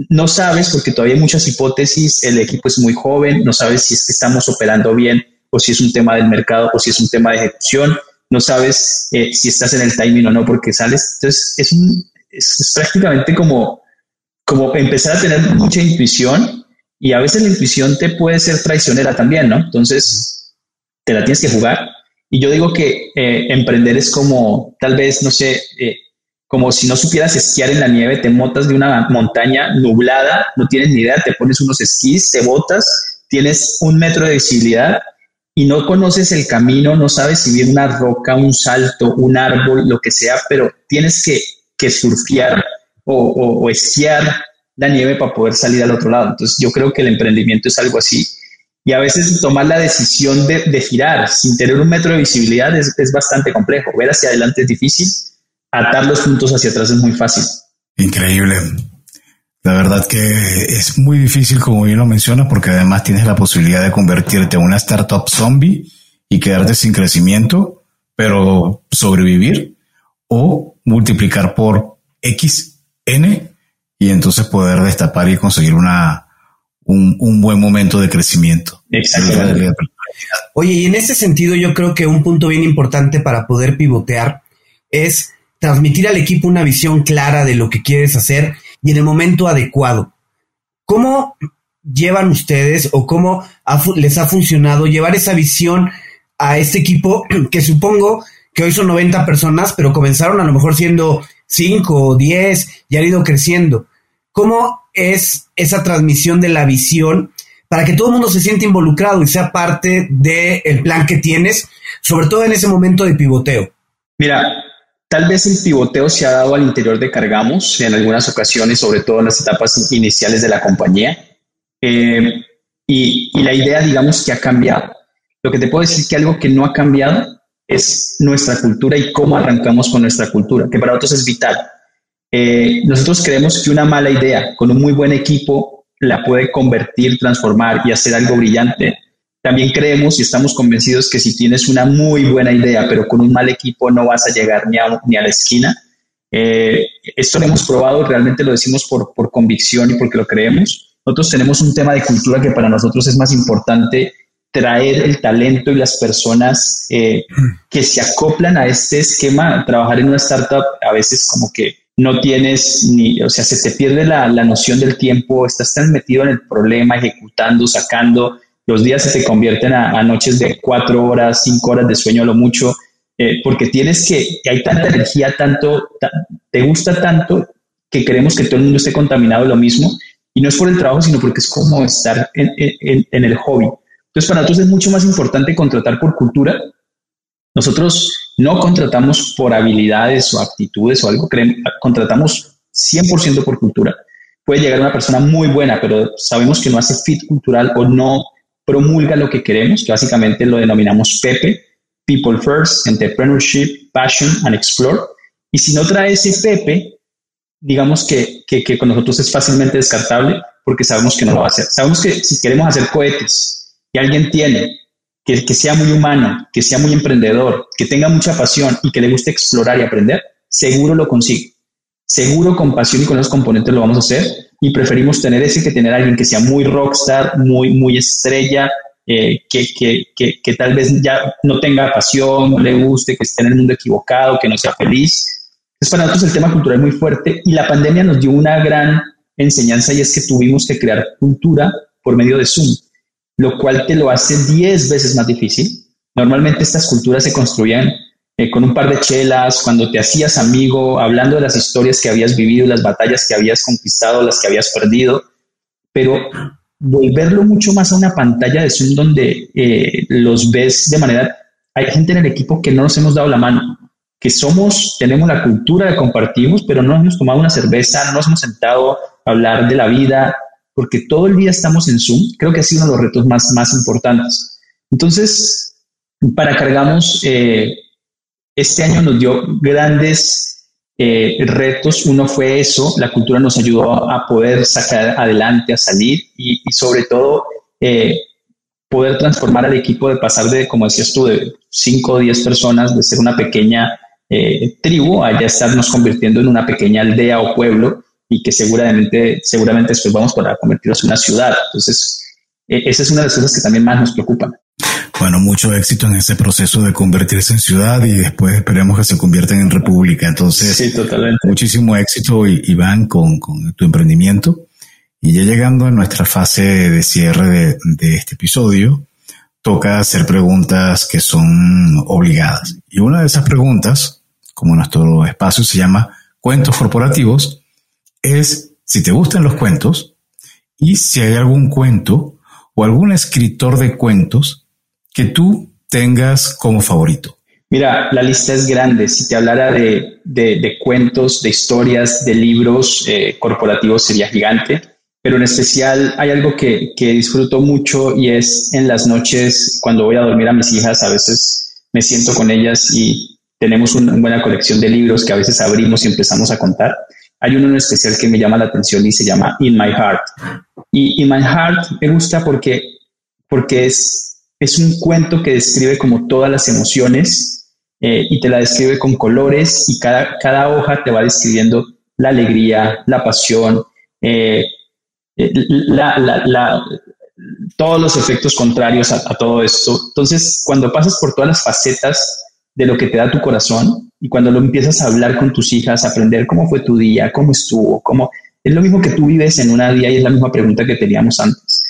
no sabes, porque todavía hay muchas hipótesis, el equipo es muy joven, no sabes si es que estamos operando bien o si es un tema del mercado o si es un tema de ejecución, no sabes eh, si estás en el timing o no porque sales. Entonces, es, es, prácticamente como, como empezar a tener mucha intuición y a veces la intuición te puede ser traicionera también, ¿no? Entonces, te la tienes que jugar. Y yo digo que eh, emprender es como, tal vez, no sé, eh, como si no supieras esquiar en la nieve, te motas de una montaña nublada, no tienes ni idea, te pones unos esquís, te botas, tienes un metro de visibilidad y no conoces el camino, no sabes si viene una roca, un salto, un árbol, lo que sea, pero tienes que, que surfear o, esquiar la nieve para poder salir al otro lado. Entonces yo creo que el emprendimiento es algo así. Y a veces tomar la decisión de, de girar sin tener un metro de visibilidad es, es bastante complejo. Ver hacia adelante es difícil atar los puntos hacia atrás es muy fácil.
Increíble. La verdad que es muy difícil, como bien lo menciona, porque además tienes la posibilidad de convertirte en una startup zombie y quedarte sin crecimiento, pero sobrevivir o multiplicar por X, N y entonces poder destapar y conseguir una, un, un buen momento de crecimiento.
Exactamente. Oye, y en ese sentido yo creo que un punto bien importante para poder pivotear es transmitir al equipo una visión clara de lo que quieres hacer y en el momento adecuado. ¿Cómo llevan ustedes o cómo les ha funcionado llevar esa visión a este equipo *clears throat* que supongo que hoy son 90 personas, pero comenzaron a lo mejor siendo 5 o 10 y han ido creciendo? ¿Cómo es esa transmisión de la visión para que todo el mundo se sienta involucrado y sea parte del plan que tienes, sobre todo en ese momento de pivoteo?
Mira, Tal vez el pivoteo se ha dado al interior de Cargamos en algunas ocasiones, sobre todo en las etapas iniciales de la compañía. Eh, y, la idea, digamos, que ha cambiado. Lo que te puedo decir que algo que no ha cambiado es nuestra cultura y cómo arrancamos con nuestra cultura, que para nosotros es vital. Eh, nosotros creemos que una mala idea con un muy buen equipo la puede convertir, transformar y hacer algo brillante también creemos y estamos convencidos que si tienes una muy buena idea, pero con un mal equipo no vas a llegar ni a, ni a la esquina. Eh, esto lo hemos probado, realmente lo decimos por, por convicción y porque lo creemos. Nosotros tenemos un tema de cultura que para nosotros es más importante traer el talento y las personas eh, que se acoplan a este esquema. Trabajar en una startup a veces como que no tienes ni, o sea, se te pierde la, la noción del tiempo, estás tan metido en el problema, ejecutando, sacando, los días se te convierten a, noches de cuatro horas, cinco horas de sueño a lo mucho, eh, porque tienes que, hay tanta energía, tanto, te gusta tanto que queremos que todo el mundo esté contaminado lo mismo. Y no es por el trabajo, sino porque es como estar en, el hobby. Entonces, para nosotros es mucho más importante contratar por cultura. Nosotros no contratamos por habilidades o actitudes o algo, contratamos 100% por cultura. Puede llegar una persona muy buena, pero sabemos que no hace fit cultural o no promulga lo que queremos, que básicamente lo denominamos PEPE, People First, Entrepreneurship, Passion and Explore. Y si no trae ese PEPE, digamos que, que, con nosotros es fácilmente descartable porque sabemos que no lo va a hacer. Sabemos que si queremos hacer cohetes y alguien tiene que, que sea muy humano, que sea muy emprendedor, que tenga mucha pasión y que le guste explorar y aprender, seguro lo consigue. Seguro con pasión y con esos componentes lo vamos a hacer y preferimos tener ese que tener a alguien que sea muy rockstar, muy, muy estrella, eh, que, que, que, que, tal vez ya no tenga pasión, no le guste, que esté en el mundo equivocado, que no sea feliz. Entonces, para nosotros el tema cultural es muy fuerte y la pandemia nos dio una gran enseñanza y es que tuvimos que crear cultura por medio de Zoom, lo cual te lo hace 10 veces más difícil. Normalmente estas culturas se construían eh, con un par de chelas, cuando te hacías amigo, hablando de las historias que habías vivido, las batallas que habías conquistado, las que habías perdido, pero volverlo mucho más a una pantalla de Zoom donde eh, los ves de manera... Hay gente en el equipo que no nos hemos dado la mano, que somos, tenemos la cultura de compartimos, pero no hemos tomado una cerveza, no nos hemos sentado a hablar de la vida, porque todo el día estamos en Zoom. Creo que ha sido uno de los retos más, más importantes. Entonces, para cargamos... Eh, este año nos dio grandes eh, retos. Uno fue eso, la cultura nos ayudó a poder sacar adelante, a salir y, sobre todo eh, poder transformar al equipo de pasar de, como decías tú, de 5 o 10 personas, de ser una pequeña eh, tribu, a ya estarnos convirtiendo en una pequeña aldea o pueblo y que seguramente, seguramente después vamos para convertirnos en una ciudad. Entonces, e, esa es una de las cosas que también más nos preocupan.
Bueno, mucho éxito en ese proceso de convertirse en ciudad y después esperemos que se conviertan en república. Entonces,
sí, totalmente.
muchísimo éxito, Iván, con, con tu emprendimiento. Y ya llegando a nuestra fase de cierre de, de este episodio, toca hacer preguntas que son obligadas. Y una de esas preguntas, como nuestro espacio se llama Cuentos Corporativos, es si te gustan los cuentos y si hay algún cuento o algún escritor de cuentos que tú tengas como favorito.
Mira, la lista es grande. Si te hablara de, de, cuentos, de historias, de libros eh, corporativos sería gigante pero en especial hay algo que, que, disfruto mucho y es en las noches cuando voy a dormir a mis hijas, a veces me siento con ellas y tenemos una buena colección de libros que a veces abrimos y empezamos a contar. Hay uno en especial que me llama la atención y se llama In My Heart. Y In My Heart me gusta porque, porque es, es un cuento que describe como todas las emociones eh, y te la describe con colores y cada, cada hoja te va describiendo la alegría, la pasión, eh, eh, la, todos los efectos contrarios a, todo esto. Entonces, cuando pasas por todas las facetas de lo que te da tu corazón y cuando lo empiezas a hablar con tus hijas, aprender cómo fue tu día, cómo estuvo, cómo... Es lo mismo que tú vives en una día y es la misma pregunta que teníamos antes.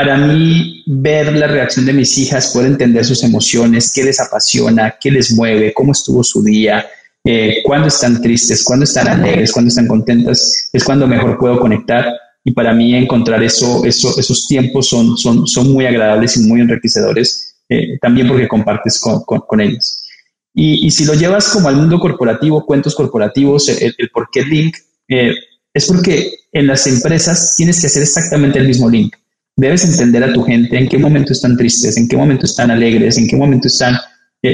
Para mí, ver la reacción de mis hijas, poder entender sus emociones, qué les apasiona, qué les mueve, cómo estuvo su día, eh, están tristes, cuando están alegres, cuando están contentas, es cuando mejor puedo conectar. Y para mí encontrar eso, eso esos tiempos son, son, son muy agradables y muy enriquecedores, eh, también porque compartes con, con, ellos. Y, y, si lo llevas como al mundo corporativo, cuentos corporativos, el, por qué link, eh, es porque en las empresas tienes que hacer exactamente el mismo link. Debes entender a tu gente en qué momento están tristes, en qué momento están alegres, en qué momento están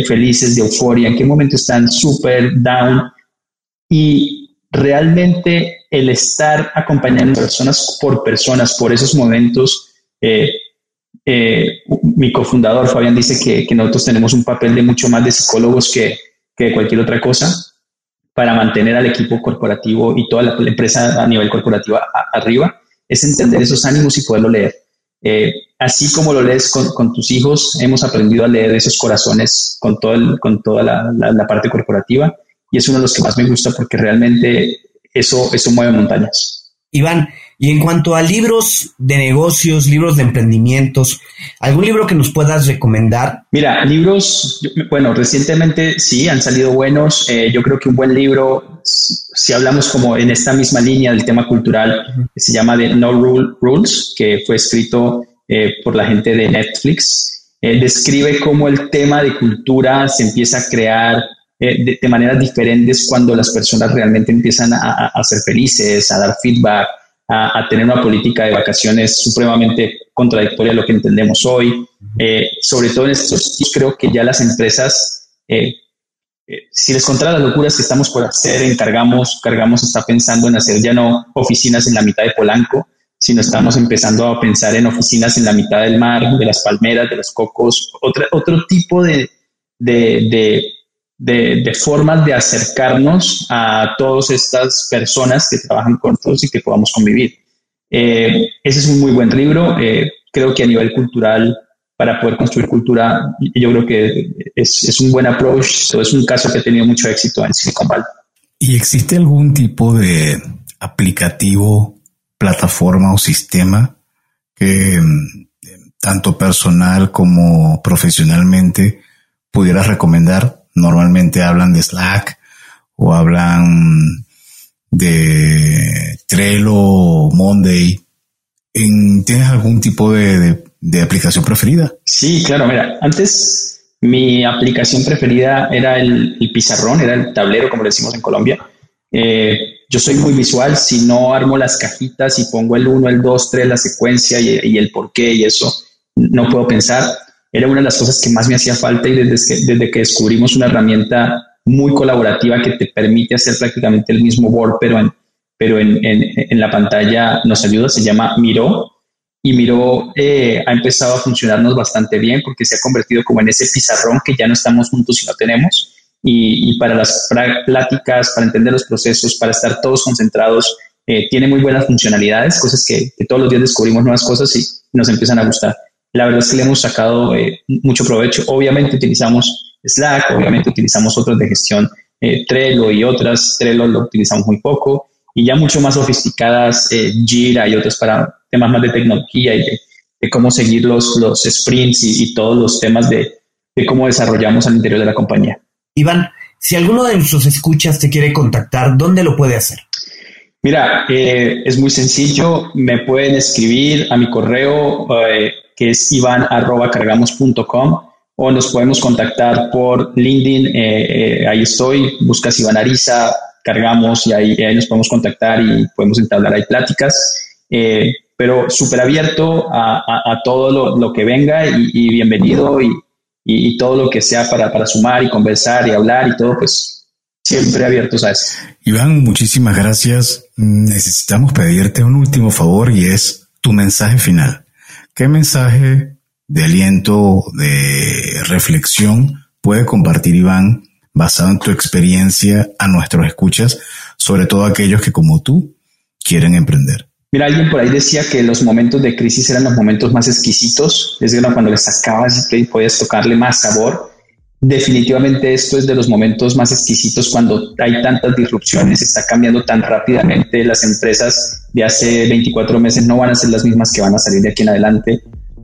felices, de euforia, en qué momento están súper down. Y realmente el estar acompañando personas por personas por esos momentos, eh, eh, mi cofundador Fabián dice que, nosotros tenemos un papel de mucho más de psicólogos que, que cualquier otra cosa para mantener al equipo corporativo y toda la, empresa a nivel corporativo arriba, es entender esos ánimos y poderlo leer. Eh, así como lo lees con, tus hijos, hemos aprendido a leer esos corazones con, todo con toda la, parte corporativa y es uno de los que más me gusta porque realmente eso, eso mueve montañas.
Iván, y en cuanto a libros de negocios, libros de emprendimientos, ¿algún libro que nos puedas recomendar?
Mira, libros, bueno, recientemente sí, han salido buenos. Eh, yo creo que un buen libro, si hablamos como en esta misma línea del tema cultural, se llama The No Rule Rules, que fue escrito eh, por la gente de Netflix. Eh, describe cómo el tema de cultura se empieza a crear de, maneras diferentes cuando las personas realmente empiezan a, a ser felices, a dar feedback, a, tener una política de vacaciones supremamente contradictoria a lo que entendemos hoy. Eh, sobre todo en estos creo que ya las empresas, eh, eh, si les contara las locuras que estamos por hacer, encargamos, cargamos, está pensando en hacer ya no oficinas en la mitad de Polanco, sino estamos empezando a pensar en oficinas en la mitad del mar, de las palmeras, de los cocos, otra, otro tipo de, de de, formas de acercarnos a todas estas personas que trabajan con nosotros y que podamos convivir. Eh, ese es un muy buen libro. Eh, creo que a nivel cultural, para poder construir cultura, yo creo que es, un buen approach. es un caso que ha tenido mucho éxito en Silicon Valley.
¿Y existe algún tipo de aplicativo, plataforma o sistema que mm, tanto personal como profesionalmente pudieras recomendar normalmente hablan de Slack o hablan de Trello, Monday. ¿Tienes algún tipo de, aplicación preferida?
Sí, claro, mira, antes mi aplicación preferida era el, pizarrón, era el tablero, como le decimos en Colombia. Eh, yo soy muy visual, si no armo las cajitas y pongo el 1, el 2, 3, la secuencia y, y el por qué y eso, no puedo pensar era una de las cosas que más me hacía falta y desde que, desde que descubrimos una herramienta muy colaborativa que te permite hacer prácticamente el mismo Word, pero en, pero en, en, la pantalla nos ayuda, se llama Miro. Y Miro eh, ha empezado a funcionarnos bastante bien porque se ha convertido como en ese pizarrón que ya no estamos juntos y no tenemos. y, para las pláticas, para entender los procesos, para estar todos concentrados. Eh, tiene muy buenas funcionalidades, cosas que, todos los días descubrimos nuevas cosas y nos empiezan a gustar. La verdad es que le hemos sacado eh, mucho provecho. Obviamente utilizamos Slack, obviamente utilizamos otros de gestión, eh, Trello y otras. Trello lo utilizamos muy poco y ya mucho más sofisticadas, Jira y otras para temas más de tecnología y de, cómo seguir los, los sprints y, todos los temas de, de cómo desarrollamos al interior de la compañía.
Iván, si alguno de nuestros escuchas te quiere contactar, ¿dónde lo puede hacer?
Mira, eh, es muy sencillo. Me pueden escribir a mi correo eh, que es ivan.cargamos.com o nos podemos contactar por LinkedIn. Eh, ahí estoy. Buscas Iván Ariza, cargamos y ahí, nos podemos contactar y podemos entablar ahí pláticas. pero súper abierto a, todo lo, que venga y, y bienvenido. Y, y, todo lo que sea para, para, sumar y conversar y hablar y todo, pues siempre abiertos a eso.
Iván, muchísimas gracias. Necesitamos pedirte un último favor y es tu mensaje final. ¿Qué mensaje de aliento, de reflexión puede compartir Iván basado en tu experiencia a nuestros escuchas, sobre todo aquellos que como tú quieren emprender?
Mira, alguien por ahí decía que los momentos de crisis eran los momentos más exquisitos, es cuando le sacabas y podías tocarle más sabor. Definitivamente esto es de los momentos más exquisitos cuando hay tantas disrupciones, está cambiando tan rápidamente, las empresas de hace 24 meses no van a ser las mismas que van a salir de aquí en adelante.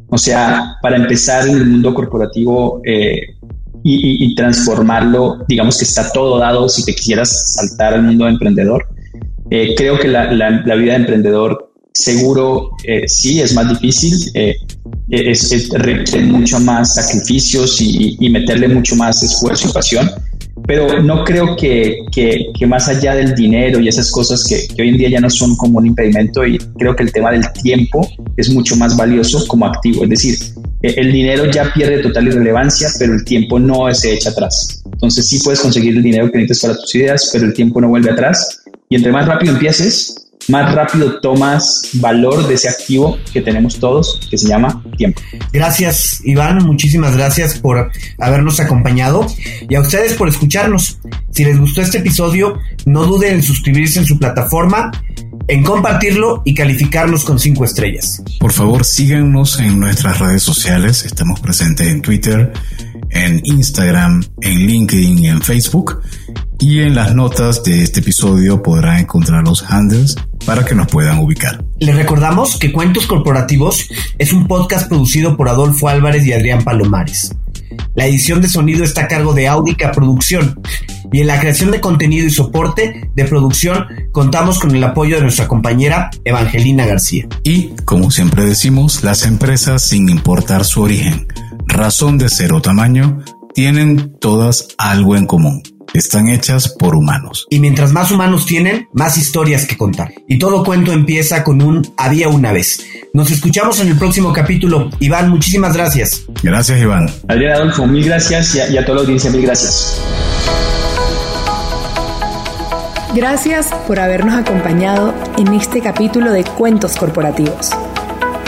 O sea, para empezar en el mundo corporativo eh, y, transformarlo, digamos que está todo dado si te quisieras saltar al mundo emprendedor eh, creo que la, vida de emprendedor seguro eh, sí es más difícil, eh, es, requiere mucho más sacrificios y, meterle mucho más esfuerzo y pasión, pero no creo que, más allá del dinero y esas cosas que, hoy en día ya no son como un impedimento y creo que el tema del tiempo es mucho más valioso como activo, es decir, el dinero ya pierde total irrelevancia, pero el tiempo no se echa atrás. Entonces sí puedes conseguir el dinero que necesitas para tus ideas, pero el tiempo no vuelve atrás y entre más rápido empieces, más rápido tomas valor de ese activo que tenemos todos, que se llama tiempo.
Gracias, Iván. Muchísimas gracias por habernos acompañado y a ustedes por escucharnos. Si les gustó este episodio, no duden en suscribirse en su plataforma, en compartirlo y calificarnos con cinco estrellas.
Por favor, síganos en nuestras redes sociales. Estamos presentes en Twitter, en Instagram, en LinkedIn y en Facebook. Y en las notas de este episodio podrán encontrar los handles para que nos puedan ubicar.
Les recordamos que Cuentos Corporativos es un podcast producido por Adolfo Álvarez y Adrián Palomares. La edición de sonido está a cargo de Audica Producción y en la creación de contenido y soporte de producción contamos con el apoyo de nuestra compañera Evangelina García.
Y, como siempre decimos, las empresas, sin importar su origen, razón de ser o tamaño, tienen todas algo en común están hechas por humanos.
Y mientras más humanos tienen, más historias que contar. Y todo cuento empieza con un había una vez. Nos escuchamos en el próximo capítulo. Iván, muchísimas gracias.
Gracias, Iván.
Adrián Adolfo, mil gracias y a, toda la audiencia, mil gracias.
Gracias por habernos acompañado en este capítulo de Cuentos Corporativos.